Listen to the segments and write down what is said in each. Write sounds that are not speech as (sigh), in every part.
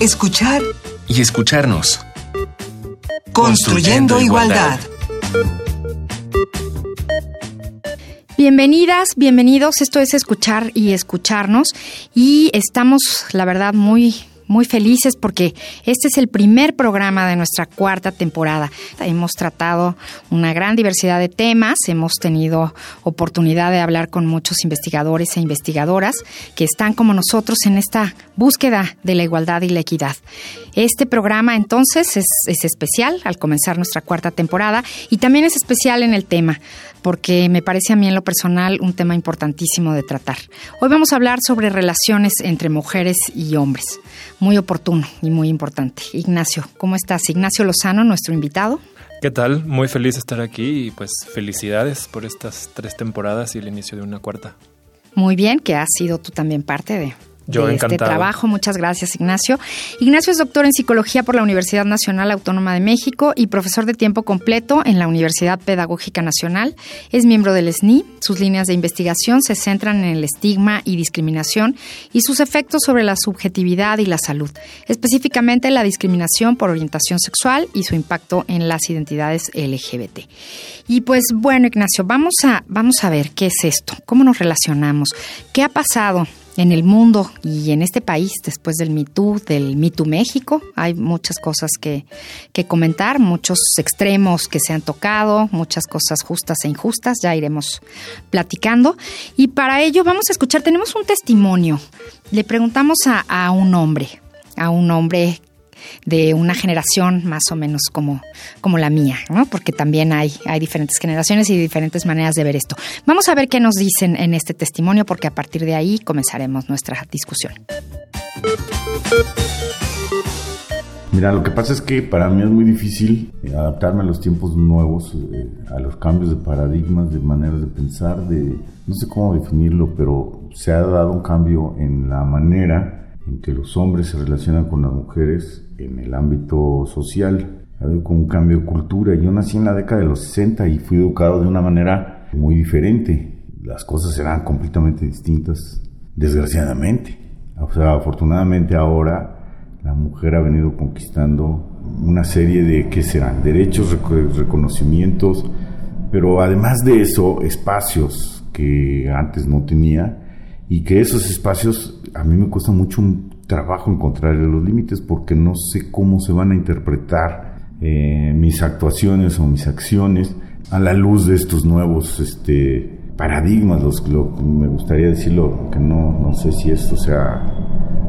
escuchar y escucharnos. Construyendo, igualdad. Bienvenidas, bienvenidos. Esto es escuchar y escucharnos. Y estamos, la verdad, muy muy felices porque este es el primer programa de nuestra cuarta temporada. Hemos tratado una gran diversidad de temas, hemos tenido oportunidad de hablar con muchos investigadores e investigadoras que están como nosotros en esta búsqueda de la igualdad y la equidad. Este programa entonces es, es especial al comenzar nuestra cuarta temporada y también es especial en el tema porque me parece a mí en lo personal un tema importantísimo de tratar. Hoy vamos a hablar sobre relaciones entre mujeres y hombres. Muy oportuno y muy importante. Ignacio, ¿cómo estás? Ignacio Lozano, nuestro invitado. ¿Qué tal? Muy feliz de estar aquí y pues felicidades por estas tres temporadas y el inicio de una cuarta. Muy bien, que has sido tú también parte de, yo de este trabajo. Muchas gracias, Ignacio. Ignacio es doctor en psicología por la Universidad Nacional Autónoma de México y profesor de tiempo completo en la Universidad Pedagógica Nacional. Es miembro del SNI. Sus líneas de investigación se centran en el estigma y discriminación y sus efectos sobre la subjetividad y la salud, específicamente la discriminación por orientación sexual y su impacto en las identidades LGBT. Y pues bueno, Ignacio, vamos a vamos a ver qué es esto, cómo nos relacionamos, qué ha pasado en el mundo y en este país después del Me del Me México. Hay muchas cosas que, que comentar, muchos extremos que se han tocado, muchas cosas justas e injustas, ya iremos platicando. Y para ello vamos a escuchar, tenemos un testimonio. Le preguntamos a, a un hombre, a un hombre de una generación más o menos como, como la mía, ¿no? Porque también hay, hay diferentes generaciones y diferentes maneras de ver esto. Vamos a ver qué nos dicen en este testimonio, porque a partir de ahí comenzaremos nuestra discusión. Mira, lo que pasa es que para mí es muy difícil adaptarme a los tiempos nuevos, eh, a los cambios de paradigmas, de maneras de pensar, de no sé cómo definirlo, pero se ha dado un cambio en la manera en que los hombres se relacionan con las mujeres en el ámbito social. Ha habido un cambio de cultura. Yo nací en la década de los 60 y fui educado de una manera muy diferente. Las cosas eran completamente distintas, desgraciadamente. O sea, afortunadamente ahora la mujer ha venido conquistando una serie de, ¿qué serán? Derechos, reconocimientos, pero además de eso, espacios que antes no tenía y que esos espacios a mí me cuesta mucho un trabajo encontrar los límites porque no sé cómo se van a interpretar eh, mis actuaciones o mis acciones a la luz de estos nuevos este, paradigmas, los, me gustaría decirlo, que no, no sé si esto sea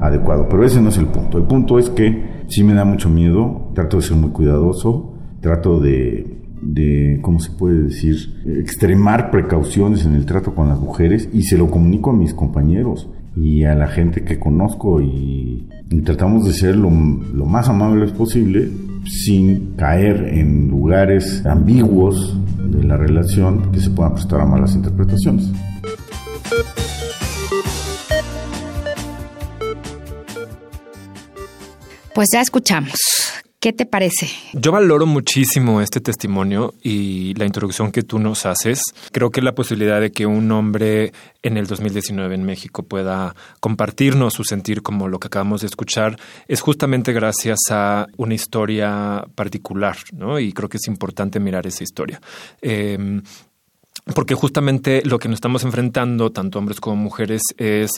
adecuado, pero ese no es el punto. El punto es que sí me da mucho miedo, trato de ser muy cuidadoso, trato de de, ¿cómo se puede decir?, extremar precauciones en el trato con las mujeres y se lo comunico a mis compañeros y a la gente que conozco y, tratamos de ser lo, lo, más amables posible sin caer en lugares ambiguos de la relación que se puedan prestar a malas interpretaciones. Pues ya escuchamos. ¿Qué te parece? Yo valoro muchísimo este testimonio y la introducción que tú nos haces. Creo que la posibilidad de que un hombre en el 2019 en México pueda compartirnos su sentir como lo que acabamos de escuchar es justamente gracias a una historia particular, ¿no? Y creo que es importante mirar esa historia. Em, porque justamente lo que nos estamos enfrentando, tanto hombres como mujeres, es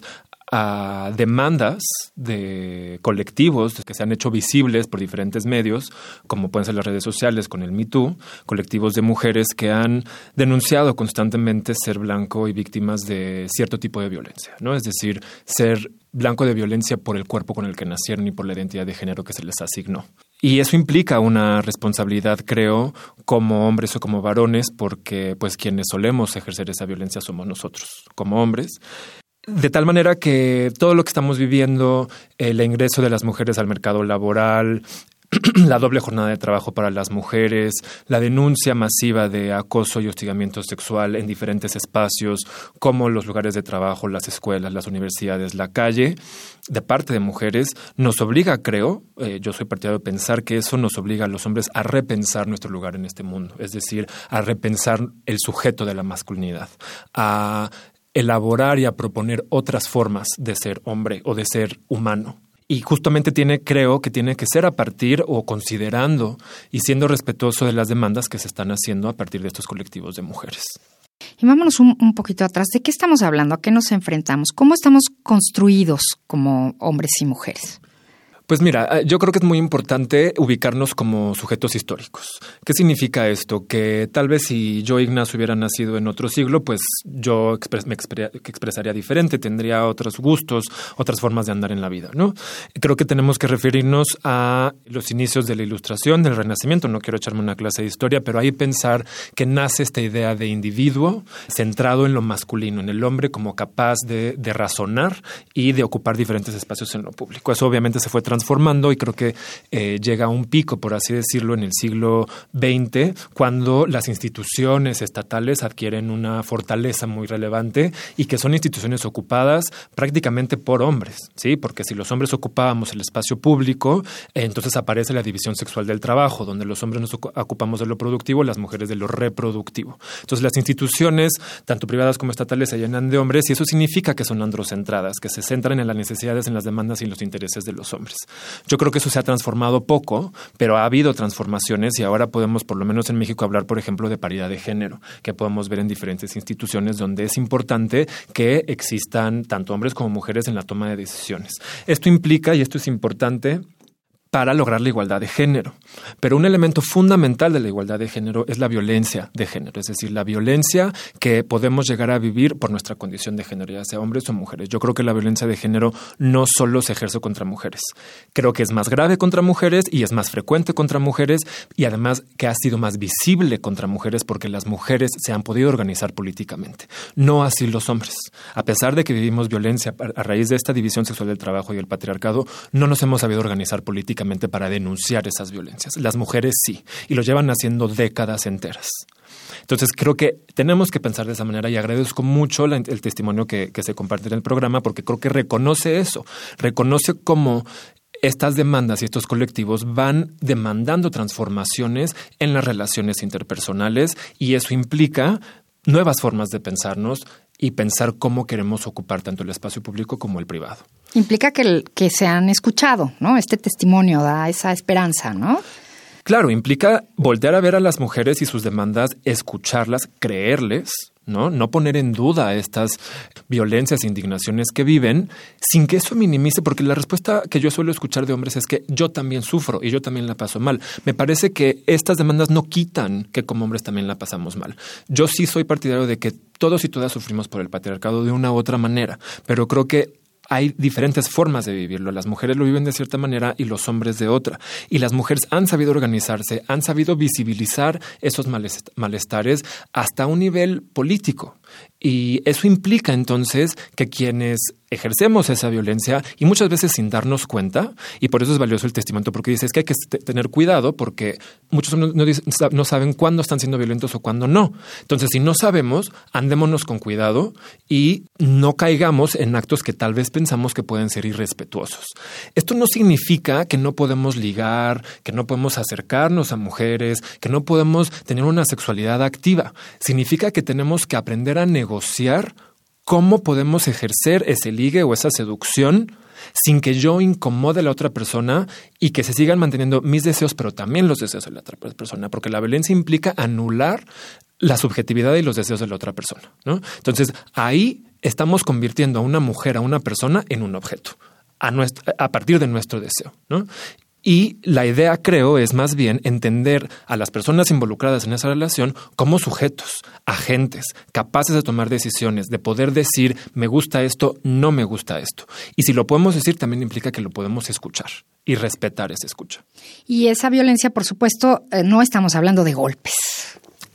a demandas de colectivos que se han hecho visibles por diferentes medios, como pueden ser las redes sociales con el MeToo, colectivos de mujeres que han denunciado constantemente ser blanco y víctimas de cierto tipo de violencia, ¿no? Es decir, ser blanco de violencia por el cuerpo con el que nacieron y por la identidad de género que se les asignó. Y eso implica una responsabilidad, creo, como hombres o como varones, porque pues quienes solemos ejercer esa violencia somos nosotros, como hombres. De tal manera que todo lo que estamos viviendo, el ingreso de las mujeres al mercado laboral, (clears throat) la doble jornada de trabajo para las mujeres, la denuncia masiva de acoso y hostigamiento sexual en diferentes espacios, como los lugares de trabajo, las escuelas, las universidades, la calle, de parte de mujeres, nos obliga, creo, eh, yo soy partidario de pensar que eso nos obliga a los hombres a repensar nuestro lugar en este mundo, es decir, a repensar el sujeto de la masculinidad, a elaborar y a proponer otras formas de ser hombre o de ser humano. y justamente tiene, creo que tiene que ser a partir o considerando y siendo respetuoso de las demandas que se están haciendo a partir de estos colectivos de mujeres. Y vámonos un, un, poquito atrás. ¿De qué estamos hablando? ¿A qué nos enfrentamos? ¿Cómo estamos construidos como hombres y mujeres? Pues mira, eh, yo creo que es muy importante ubicarnos como sujetos históricos. ¿Qué significa esto? Que tal vez si yo, Ignacio, hubiera nacido en otro siglo, pues yo me expresaría diferente, tendría otros gustos, otras formas de andar en la vida, ¿no? Creo que tenemos que referirnos a los inicios de la Ilustración, del Renacimiento. No quiero echarme una clase de historia, pero ahí pensar que nace esta idea de individuo centrado en lo masculino, en el hombre como capaz de, razonar y de ocupar diferentes espacios en lo público. Eso obviamente se fue transformando transformando y creo que eh, llega a un pico, por así decirlo, en el siglo XX, cuando las instituciones estatales adquieren una fortaleza muy relevante y que son instituciones ocupadas prácticamente por hombres, ¿sí? Porque si los hombres ocupábamos el espacio público, entonces aparece la división sexual del trabajo, donde los hombres nos ocupamos de lo productivo, las mujeres de lo reproductivo. Entonces las instituciones, tanto privadas como estatales, se llenan de hombres y eso significa que son androcentradas, que se centran en las necesidades, en las demandas y en los intereses de los hombres. Yo creo que eso se ha transformado poco, pero ha habido transformaciones y ahora podemos, por lo menos en México, hablar, por ejemplo, de paridad de género, que podemos ver en diferentes instituciones donde es importante que existan tanto hombres como mujeres en la toma de decisiones. Esto implica, y esto es importante, para lograr la igualdad de género. Pero un elemento fundamental de la igualdad de género es la violencia de género, es decir, la violencia que podemos llegar a vivir por nuestra condición de género, ya sea hombres o mujeres. Yo creo que la violencia de género no solo se ejerce contra mujeres, creo que es más grave contra mujeres y es más frecuente contra mujeres y además que ha sido más visible contra mujeres porque las mujeres se han podido organizar políticamente, no así los hombres. A pesar de que vivimos violencia a raíz de esta división sexual del trabajo y el patriarcado, no nos hemos sabido organizar políticamente para denunciar esas violencias. Las mujeres sí, y lo llevan haciendo décadas enteras. Entonces creo que tenemos que pensar de esa manera y agradezco mucho el testimonio que, que se comparte en el programa porque creo que reconoce eso, reconoce cómo estas demandas y estos colectivos van demandando transformaciones en las relaciones interpersonales y eso implica nuevas formas de pensarnos y pensar cómo queremos ocupar tanto el espacio público como el privado. Implica que, que se han escuchado, ¿no? Este testimonio da esa esperanza, ¿no? Claro, implica voltear a ver a las mujeres y sus demandas, escucharlas, creerles, ¿no? No poner en duda estas violencias e indignaciones que viven sin que eso minimice, porque la respuesta que yo suelo escuchar de hombres es que yo también sufro y yo también la paso mal. Me parece que estas demandas no quitan que como hombres también la pasamos mal. Yo sí soy partidario de que todos y todas sufrimos por el patriarcado de una u otra manera, pero creo que hay diferentes formas de vivirlo. Las mujeres lo viven de cierta manera y los hombres de otra. Y las mujeres han sabido organizarse, han sabido visibilizar esos malestares hasta un nivel político. Y eso implica entonces que quienes ejercemos esa violencia y muchas veces sin darnos cuenta, y por eso es valioso el testimonio, porque dices que hay que tener cuidado porque muchos no, no, saben cuándo están siendo violentos o cuándo no. Entonces, si no sabemos, andémonos con cuidado y no caigamos en actos que tal vez pensamos que pueden ser irrespetuosos. Esto no significa que no podemos ligar, que no podemos acercarnos a mujeres, que no podemos tener una sexualidad activa. Significa que tenemos que aprender a negociar cómo podemos ejercer ese ligue o esa seducción sin que yo incomode a la otra persona y que se sigan manteniendo mis deseos, pero también los deseos de la otra persona, porque la violencia implica anular la subjetividad y los deseos de la otra persona. Entonces, ahí estamos convirtiendo a una mujer, a una persona, en un objeto. A, a partir de nuestro deseo. Y la idea, creo, es más bien entender a las personas involucradas en esa relación como sujetos, agentes, capaces de tomar decisiones, de poder decir me gusta esto, no me gusta esto. Y si lo podemos decir, también implica que lo podemos escuchar y respetar esa escucha. Y esa violencia, por supuesto, eh, no estamos hablando de golpes.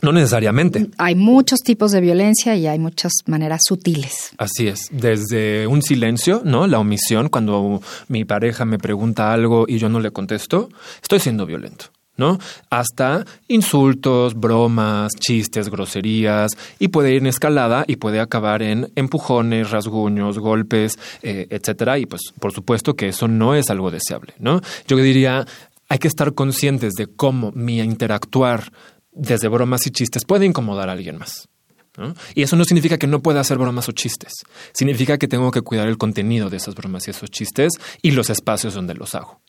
No necesariamente. Hay muchos tipos de violencia y hay muchas maneras sutiles. Así es. Desde un silencio, ¿no? La omisión, cuando mi pareja me pregunta algo y yo no le contesto, estoy siendo violento. ¿no? Hasta insultos, bromas, chistes, groserías, y puede ir en escalada y puede acabar en empujones, rasguños, golpes, eh, etcétera. Y pues, por supuesto que eso no es algo deseable, ¿no? Yo diría, hay que estar conscientes de cómo mi interactuar desde bromas y chistes puede incomodar a alguien más. Y eso no significa que no pueda hacer bromas o chistes. Significa que tengo que cuidar el contenido de esas bromas y esos chistes y los espacios donde los hago.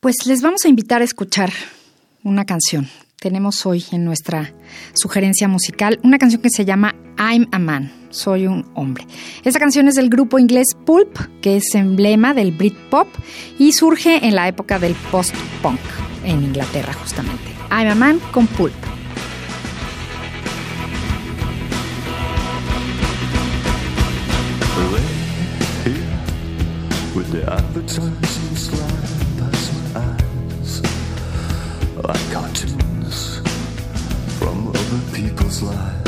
Pues les vamos a invitar a escuchar una canción. Tenemos hoy en nuestra sugerencia musical una canción que se llama I'm a Man, soy un hombre. Esta canción es del grupo inglés Pulp, que es emblema del Britpop y surge en la época del post-punk en Inglaterra justamente. I'm a Man con like cartoons from other people's lives.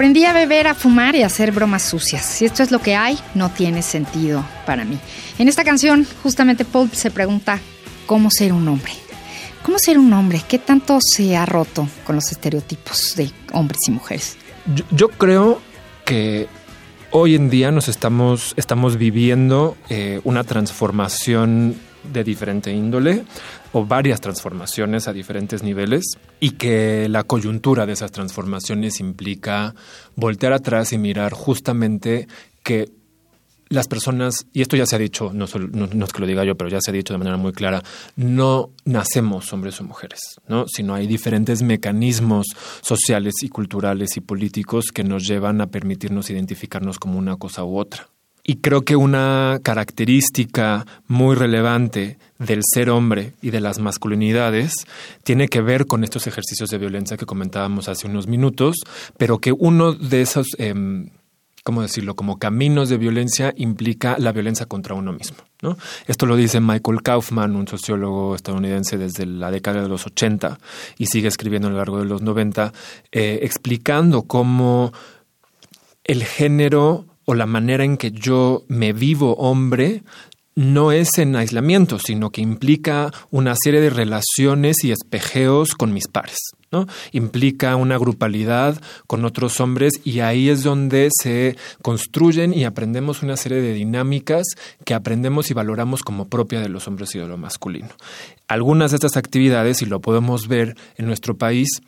Aprendí a beber, a fumar y a hacer bromas sucias. Si esto es lo que hay, no tiene sentido para mí. En esta canción, justamente Paul se pregunta cómo ser un hombre. ¿Cómo ser un hombre? ¿Qué tanto se ha roto con los estereotipos de hombres y mujeres? Yo, creo que hoy en día nos estamos, estamos viviendo eh, una transformación de diferente índole o varias transformaciones a diferentes niveles y que la coyuntura de esas transformaciones implica voltear atrás y mirar justamente que las personas, y esto ya se ha dicho, no, no, no, es que lo diga yo, pero ya se ha dicho de manera muy clara, no nacemos hombres o mujeres, ¿no? sino hay diferentes mecanismos sociales y culturales y políticos que nos llevan a permitirnos identificarnos como una cosa u otra. Y creo que una característica muy relevante del ser hombre y de las masculinidades tiene que ver con estos ejercicios de violencia que comentábamos hace unos minutos, pero que uno de esos... Eh, ¿cómo decirlo?, como caminos de violencia implica la violencia contra uno mismo. ¿no? Esto lo dice Michael Kaufman, un sociólogo estadounidense desde la década de los 80 y sigue escribiendo a lo largo de los 90, eh, explicando cómo el género o la manera en que yo me vivo hombre no es en aislamiento, sino que implica una serie de relaciones y espejeos con mis pares. ¿no? Implica una grupalidad con otros hombres y ahí es donde se construyen y aprendemos una serie de dinámicas que aprendemos y valoramos como propia de los hombres y de lo masculino. Algunas de estas actividades, y lo podemos ver en nuestro país,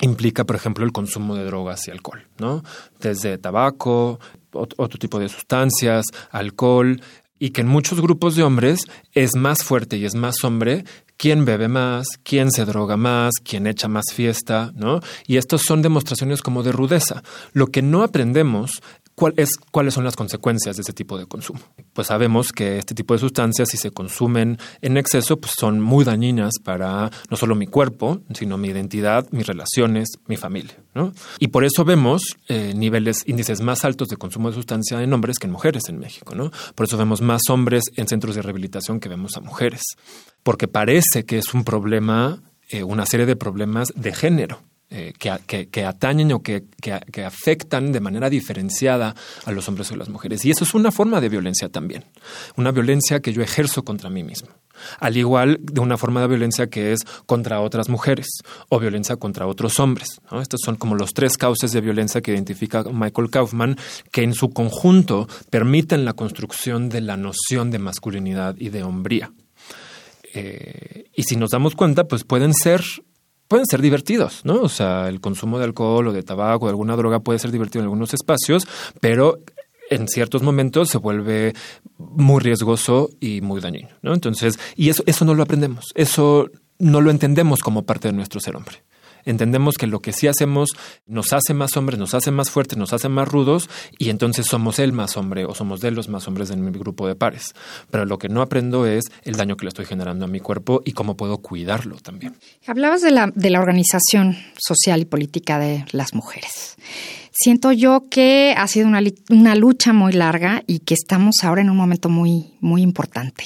implica, por ejemplo, el consumo de drogas y alcohol, ¿no? Desde tabaco, otro tipo de sustancias, alcohol, y que en muchos grupos de hombres es más fuerte y es más hombre quién bebe más, quién se droga más, quién echa más fiesta, ¿no? Y estos son demostraciones como de rudeza. Lo que no aprendemos ¿Cuál es, ¿Cuáles son las consecuencias de este tipo de consumo? Pues sabemos que este tipo de sustancias, si se consumen en exceso, pues son muy dañinas para no solo mi cuerpo, sino mi identidad, mis relaciones, mi familia. ¿no? Y por eso vemos eh, niveles, índices más altos de consumo de sustancia en hombres que en mujeres en México. ¿no? Por eso vemos más hombres en centros de rehabilitación que vemos a mujeres. Porque parece que es un problema, eh, una serie de problemas de género. Eh, que, atañen o que, afectan de manera diferenciada a los hombres o las mujeres. Y eso es una forma de violencia también, una violencia que yo ejerzo contra mí mismo. Al igual de una forma de violencia que es contra otras mujeres o violencia contra otros hombres. ¿no? Estos son como los tres causas de violencia que identifica Michael Kaufman, que en su conjunto permiten la construcción de la noción de masculinidad y de hombría. Eh, y si nos damos cuenta, pues pueden ser pueden ser divertidos, ¿no? O sea, el consumo de alcohol o de tabaco o de alguna droga puede ser divertido en algunos espacios, pero en ciertos momentos se vuelve muy riesgoso y muy dañino, ¿no? Entonces, y eso, eso no lo aprendemos, eso no lo entendemos como parte de nuestro ser hombre. Entendemos que lo que sí hacemos nos hace más hombres, nos hace más fuertes, nos hace más rudos y entonces somos el más hombre o somos de los más hombres en mi grupo de pares. Pero lo que no aprendo es el daño que le estoy generando a mi cuerpo y cómo puedo cuidarlo también. Hablabas de la, de la organización social y política de las mujeres. Siento yo que ha sido una, una, lucha muy larga y que estamos ahora en un momento muy, muy importante.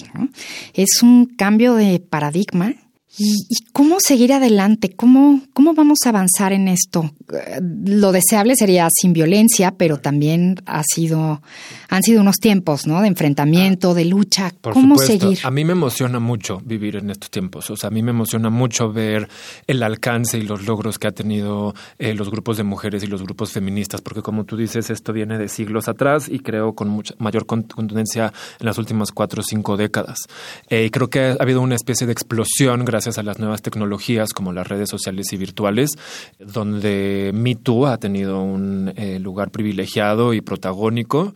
Es un cambio de paradigma ¿Y, cómo seguir adelante? ¿Cómo, ¿Cómo vamos a avanzar en esto? Lo deseable sería sin violencia, pero también ha sido, han sido unos tiempos, ¿no? De enfrentamiento, de lucha. ¿Cómo seguir? A mí me emociona mucho vivir en estos tiempos. O sea, a mí me emociona mucho ver el alcance y los logros que ha tenido eh, los grupos de mujeres y los grupos feministas, porque como tú dices, esto viene de siglos atrás y creo con mucha mayor contundencia en las últimas cuatro o cinco décadas. Eh, y creo que ha habido una especie de explosión gracias gracias a las nuevas tecnologías como las redes sociales y virtuales, donde MeToo ha tenido un eh, lugar privilegiado y protagónico.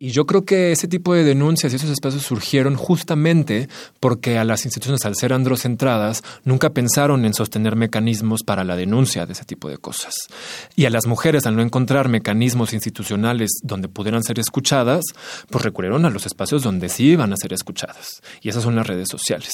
Y yo creo que ese tipo de denuncias y esos espacios surgieron justamente porque a las instituciones, al ser androcentradas, nunca pensaron en sostener mecanismos para la denuncia de ese tipo de cosas. Y a las mujeres, al no encontrar mecanismos institucionales donde pudieran ser escuchadas, pues recurrieron a los espacios donde sí iban a ser escuchadas. Y esas son las redes sociales.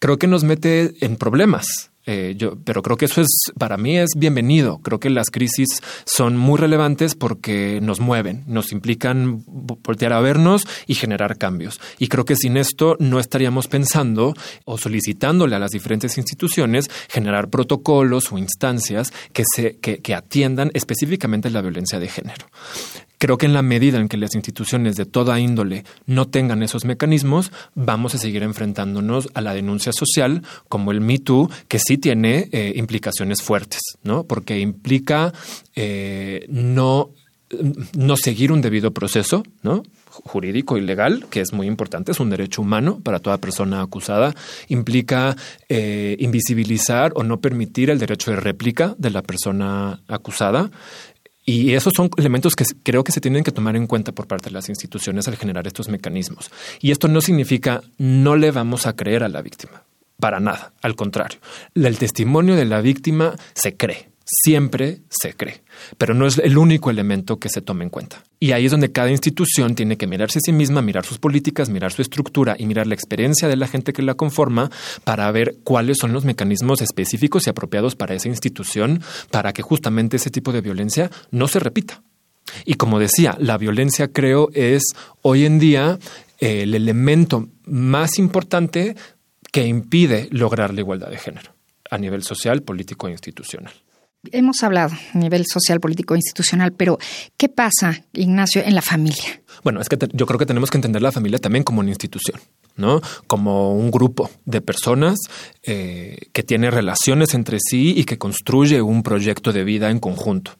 Creo que nos mete en problemas eh, yo, pero creo que eso es, para mí es bienvenido. Creo que las crisis son muy relevantes porque nos mueven, nos implican voltear a vernos y generar cambios. Y creo que sin esto no estaríamos pensando o solicitándole a las diferentes instituciones generar protocolos o instancias que, se, que, que atiendan específicamente la violencia de género. Creo que en la medida en que las instituciones de toda índole no tengan esos mecanismos, vamos a seguir enfrentándonos a la denuncia social como el Me Too, que sí tiene eh, implicaciones fuertes, ¿no? Porque implica eh, no, no seguir un debido proceso, ¿no? jurídico y legal, que es muy importante, es un derecho humano para toda persona acusada, implica eh, invisibilizar o no permitir el derecho de réplica de la persona acusada, y esos son elementos que creo que se tienen que tomar en cuenta por parte de las instituciones al generar estos mecanismos. Y esto no significa no le vamos a creer a la víctima. Para nada. Al contrario, el testimonio de la víctima se cree siempre se cree, pero no es el único elemento que se toma en cuenta. Y ahí es donde cada institución tiene que mirarse a sí misma, mirar sus políticas, mirar su estructura y mirar la experiencia de la gente que la conforma para ver cuáles son los mecanismos específicos y apropiados para esa institución para que justamente ese tipo de violencia no se repita. Y como decía, la violencia creo es hoy en día el elemento más importante que impide lograr la igualdad de género a nivel social, político e institucional. Hemos hablado a nivel social, político, institucional, pero ¿qué pasa, Ignacio, en la familia? Bueno, es que yo creo que tenemos que entender la familia también como una institución, ¿no? Como un grupo de personas eh, que tiene relaciones entre sí y que construye un proyecto de vida en conjunto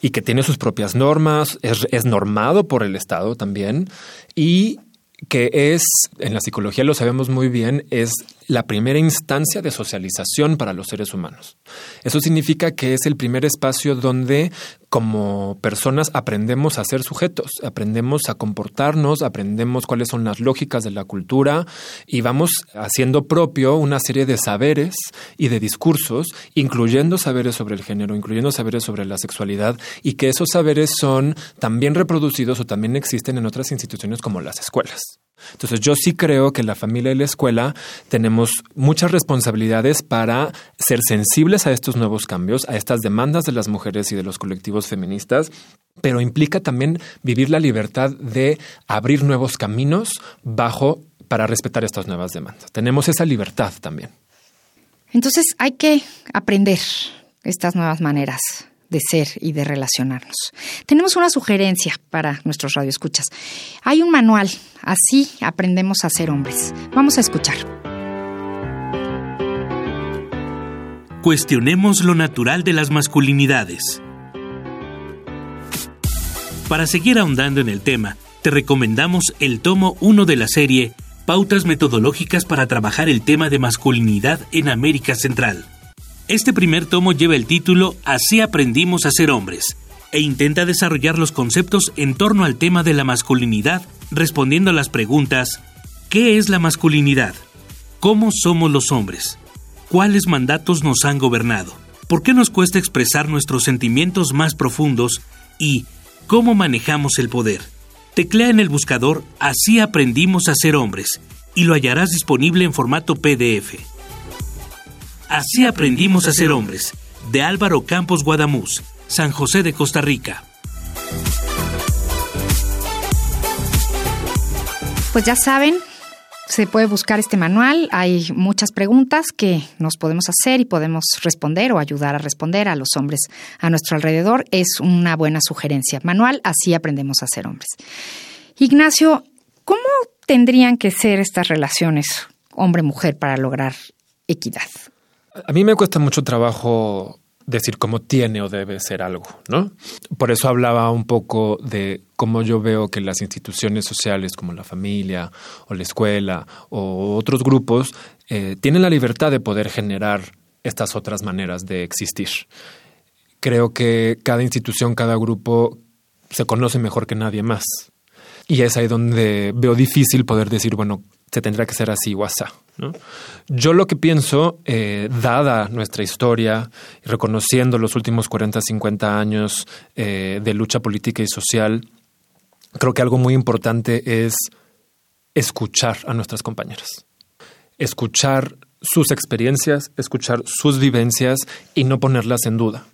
y que tiene sus propias normas, es, es normado por el Estado también y que es, en la psicología lo sabemos muy bien, es la primera instancia de socialización para los seres humanos. Eso significa que es el primer espacio donde como personas aprendemos a ser sujetos, aprendemos a comportarnos, aprendemos cuáles son las lógicas de la cultura y vamos haciendo propio una serie de saberes y de discursos, incluyendo saberes sobre el género, incluyendo saberes sobre la sexualidad y que esos saberes son también reproducidos o también existen en otras instituciones como las escuelas. Entonces yo sí creo que la familia y la escuela tenemos muchas responsabilidades para ser sensibles a estos nuevos cambios, a estas demandas de las mujeres y de los colectivos feministas, pero implica también vivir la libertad de abrir nuevos caminos bajo para respetar estas nuevas demandas. Tenemos esa libertad también. Entonces hay que aprender estas nuevas maneras de ser y de relacionarnos. Tenemos una sugerencia para nuestros radioescuchas. Hay un manual, así aprendemos a ser hombres. Vamos a escuchar. Cuestionemos lo natural de las masculinidades. Para seguir ahondando en el tema, te recomendamos el tomo 1 de la serie Pautas metodológicas para trabajar el tema de masculinidad en América Central este primer tomo lleva el título Así aprendimos a ser hombres e intenta desarrollar los conceptos en torno al tema de la masculinidad, respondiendo a las preguntas ¿Qué es la masculinidad? ¿Cómo somos los hombres? ¿Cuáles mandatos nos han gobernado? ¿Por qué nos cuesta expresar nuestros sentimientos más profundos? Y ¿cómo manejamos el poder? Teclea en el buscador Así aprendimos a ser hombres y lo hallarás disponible en formato PDF. Así aprendimos a ser hombres, de Álvaro Campos Guadamuz, San José de Costa Rica. Pues ya saben, se puede buscar este manual. Hay muchas preguntas que nos podemos hacer y podemos responder o ayudar a responder a los hombres a nuestro alrededor. Es una buena sugerencia. Manual, así aprendemos a ser hombres. Ignacio, ¿cómo tendrían que ser estas relaciones hombre-mujer para lograr equidad? A mí me cuesta mucho trabajo decir cómo tiene o debe ser algo, ¿no? Por eso hablaba un poco de cómo yo veo que las instituciones sociales como la familia o la escuela o otros grupos eh, tienen la libertad de poder generar estas otras maneras de existir. Creo que cada institución, cada grupo se conoce mejor que nadie más. Y es ahí donde veo difícil poder decir, bueno, se tendrá que ser así o ¿no? Yo lo que pienso, eh, dada nuestra historia reconociendo los últimos 40, 50 años eh, de lucha política y social, creo que algo muy importante es escuchar a nuestras compañeras. Escuchar sus experiencias, escuchar sus vivencias y no ponerlas en duda.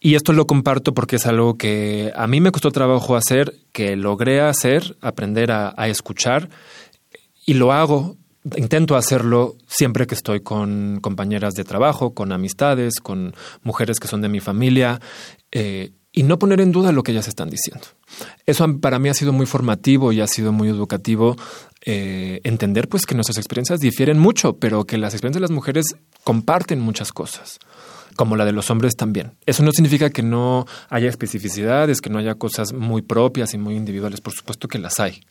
Y esto lo comparto porque es algo que a mí me costó trabajo hacer, que logré hacer, aprender a escuchar y lo hago, intento hacerlo siempre que estoy con compañeras de trabajo, con amistades, con mujeres que son de mi familia, eh, y no poner en duda lo que ellas están diciendo. Eso para mí ha sido muy formativo y ha sido muy educativo eh, entender pues que nuestras experiencias difieren mucho, pero que las experiencias de las mujeres comparten muchas cosas como la de los hombres también. Eso no significa que no haya especificidades, que no haya cosas muy propias y muy individuales, por supuesto que las hay.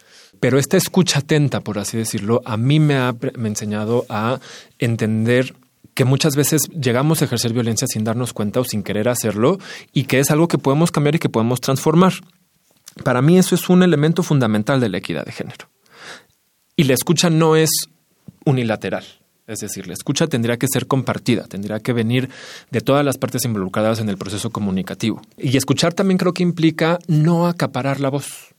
Pero esta escucha atenta, por así decirlo, a mí me ha enseñado a entender que muchas veces llegamos a ejercer violencia sin darnos cuenta o sin querer hacerlo y que es algo que podemos cambiar y que podemos transformar. Para mí eso es un elemento fundamental de la equidad de género. Y la escucha no es unilateral. Es decir, la escucha tendría que ser compartida, tendría que venir de todas las partes involucradas en el proceso comunicativo. Y escuchar también creo que implica no acaparar la voz,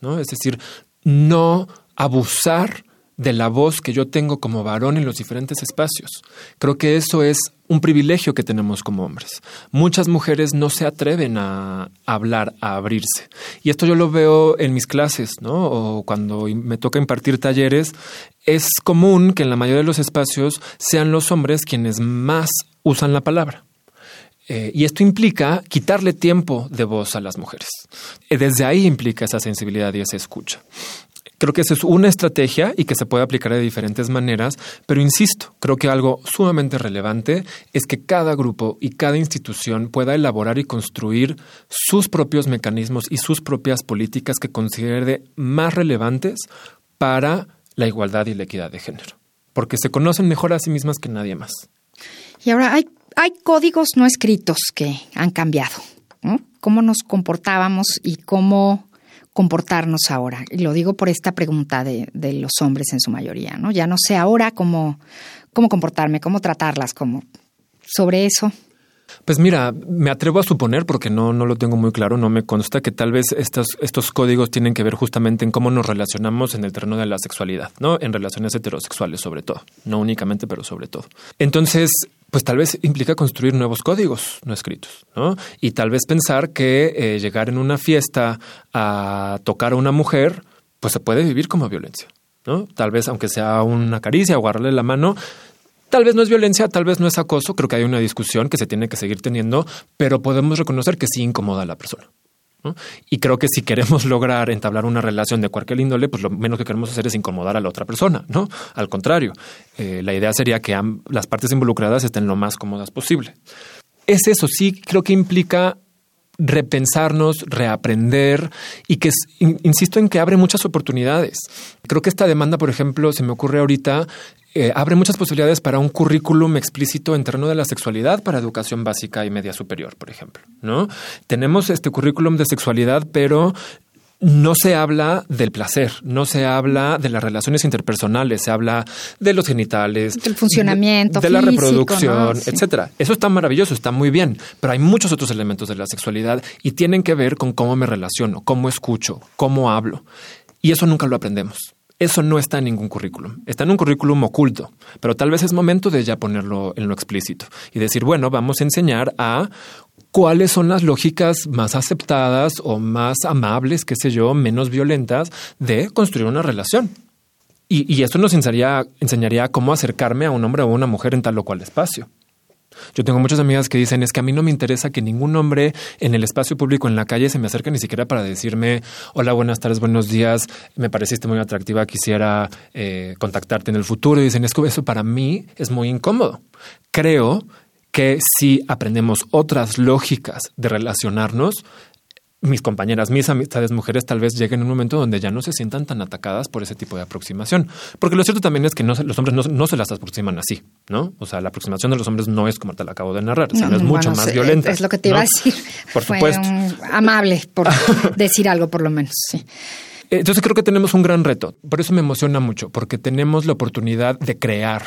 ¿no? Es decir, no abusar de la voz que yo tengo como varón en los diferentes espacios. Creo que eso es un privilegio que tenemos como hombres. Muchas mujeres no se atreven a hablar, a abrirse. Y esto yo lo veo en mis clases, ¿no? O cuando me toca impartir talleres, es común que en la mayoría de los espacios sean los hombres quienes más usan la palabra. Eh, y esto implica quitarle tiempo de voz a las mujeres. Eh, desde ahí implica esa sensibilidad y esa escucha. Creo que esa es una estrategia y que se puede aplicar de diferentes maneras, pero insisto, creo que algo sumamente relevante es que cada grupo y cada institución pueda elaborar y construir sus propios mecanismos y sus propias políticas que considere más relevantes para la igualdad y la equidad de género, porque se conocen mejor a sí mismas que nadie más. Y ahora hay, hay códigos no escritos que han cambiado. ¿Cómo nos comportábamos y cómo comportarnos ahora? Y lo digo por esta pregunta de, de, los hombres en su mayoría, ¿no? Ya no sé ahora cómo, cómo comportarme, cómo tratarlas, cómo sobre eso. Pues mira, me atrevo a suponer, porque no, no lo tengo muy claro, no me consta, que tal vez estos, estos códigos tienen que ver justamente en cómo nos relacionamos en el terreno de la sexualidad, ¿no? En relaciones heterosexuales sobre todo, no únicamente, pero sobre todo. Entonces, pues tal vez implica construir nuevos códigos no escritos, ¿no? Y tal vez pensar que eh, llegar en una fiesta a tocar a una mujer, pues se puede vivir como violencia. ¿no? Tal vez, aunque sea una caricia o agarrarle la mano, Tal vez no es violencia, tal vez no es acoso, creo que hay una discusión que se tiene que seguir teniendo, pero podemos reconocer que sí incomoda a la persona. Y creo que si queremos (laughs) lograr entablar una relación de cualquier índole, pues lo menos que queremos hacer es incomodar a la otra persona, ¿no? Al contrario, eh, la idea sería que las partes involucradas estén lo más cómodas posible. Es eso, sí, creo que implica repensarnos, reaprender y que, insisto en que abre muchas oportunidades. Creo que esta demanda, por ejemplo, se me ocurre ahorita, eh, abre muchas posibilidades para un currículum explícito en terreno de la sexualidad para educación básica y media superior, por ejemplo. ¿no? Tenemos este currículum de sexualidad, pero no se habla del placer, no se habla de las relaciones interpersonales, se habla de los genitales, del funcionamiento, de, la reproducción, etcétera. Eso está maravilloso, está muy bien, pero hay muchos otros elementos de la sexualidad y tienen que ver con cómo me relaciono, cómo escucho, cómo hablo. Y eso nunca lo aprendemos. Eso no está en ningún currículum. Está en un currículum oculto, pero tal vez es momento de ya ponerlo en lo explícito y decir, bueno, vamos a enseñar a cuáles son las lógicas más aceptadas o más amables, qué sé yo, menos violentas de construir una relación. Y, esto nos enseñaría, enseñaría cómo acercarme a un hombre o a una mujer en tal o cual espacio. Yo tengo muchas amigas que dicen es que a mí no me interesa que ningún hombre en el espacio público, en la calle, se me acerque ni siquiera para decirme hola, buenas tardes, buenos días, me pareciste muy atractiva, quisiera eh, contactarte en el futuro. Y dicen es que eso para mí es muy incómodo. Creo que si aprendemos otras lógicas de relacionarnos, mis compañeras, mis amistades mujeres tal vez lleguen a un momento donde ya no se sientan tan atacadas por ese tipo de aproximación. Porque lo cierto también es que no, los hombres no, se las aproximan así, ¿no? O sea, la aproximación de los hombres no es como te la acabo de narrar, es mucho más violenta. Es lo que te iba a decir. Por supuesto. amable, por (laughs) decir algo por lo menos, sí. Entonces creo que tenemos un gran reto. Por eso me emociona mucho, porque tenemos la oportunidad de crear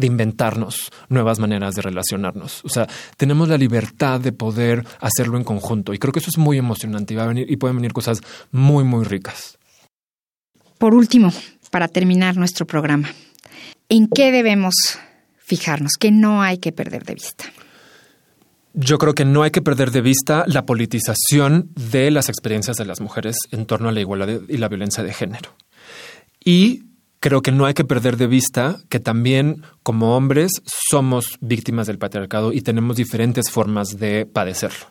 de inventarnos nuevas maneras de relacionarnos. O sea, tenemos la libertad de poder hacerlo en conjunto y creo que eso es muy emocionante y, va a venir, y pueden venir cosas muy, muy ricas. Por último, para terminar nuestro programa, ¿en qué debemos fijarnos? ¿Qué no hay que perder de vista? Yo creo que no hay que perder de vista la politización de las experiencias de las mujeres en torno a la igualdad y la violencia de género. Y creo que no hay que perder de vista que también como hombres somos víctimas del patriarcado y tenemos diferentes formas de padecerlo.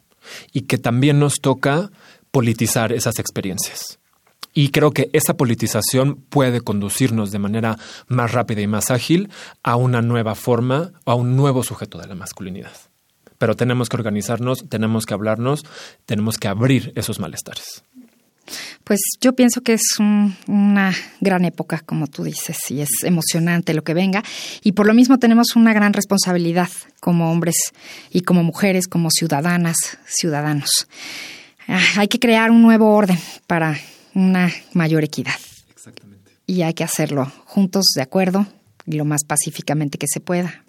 Y que también nos toca politizar esas experiencias. Y creo que esa politización puede conducirnos de manera más rápida y más ágil a una nueva forma o a un nuevo sujeto de la masculinidad. Pero tenemos que organizarnos, tenemos que hablarnos, tenemos que abrir esos malestares. Pues yo pienso que es una gran época, como tú dices, y es emocionante lo que venga. Y por lo mismo tenemos una gran responsabilidad como hombres y como mujeres, como ciudadanas, ciudadanos. Ah, hay que crear un nuevo orden para una mayor equidad. Exactamente. Y hay que hacerlo juntos, de acuerdo, y lo más pacíficamente que se pueda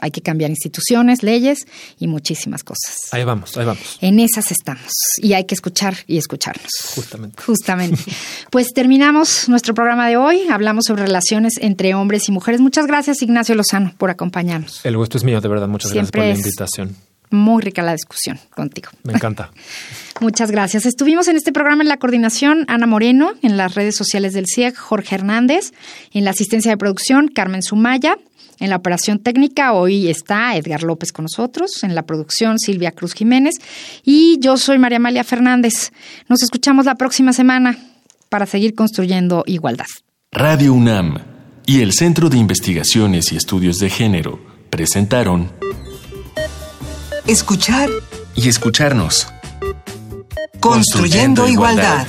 hay que cambiar instituciones, leyes y muchísimas cosas. Ahí vamos, ahí vamos. En esas estamos y hay que escuchar y escucharnos. Justamente. Justamente. (laughs) pues terminamos nuestro programa de hoy. Hablamos sobre relaciones entre hombres y mujeres. Muchas gracias, Ignacio Lozano, por acompañarnos. El gusto es mío, de verdad. Muchas gracias por la invitación. Muy rica la discusión contigo. Me encanta. (laughs) Muchas gracias. Estuvimos en este programa en la coordinación Ana Moreno, en las redes sociales del CIEG Jorge Hernández, en la asistencia de producción Carmen Sumaya, en la operación técnica hoy está Edgar López con nosotros, en la producción Silvia Cruz Jiménez y yo soy María Amalia Fernández. Nos escuchamos la próxima semana para seguir construyendo igualdad. Radio UNAM y el Centro de Investigaciones y Estudios de Género presentaron Escuchar y escucharnos. Construyendo, igualdad.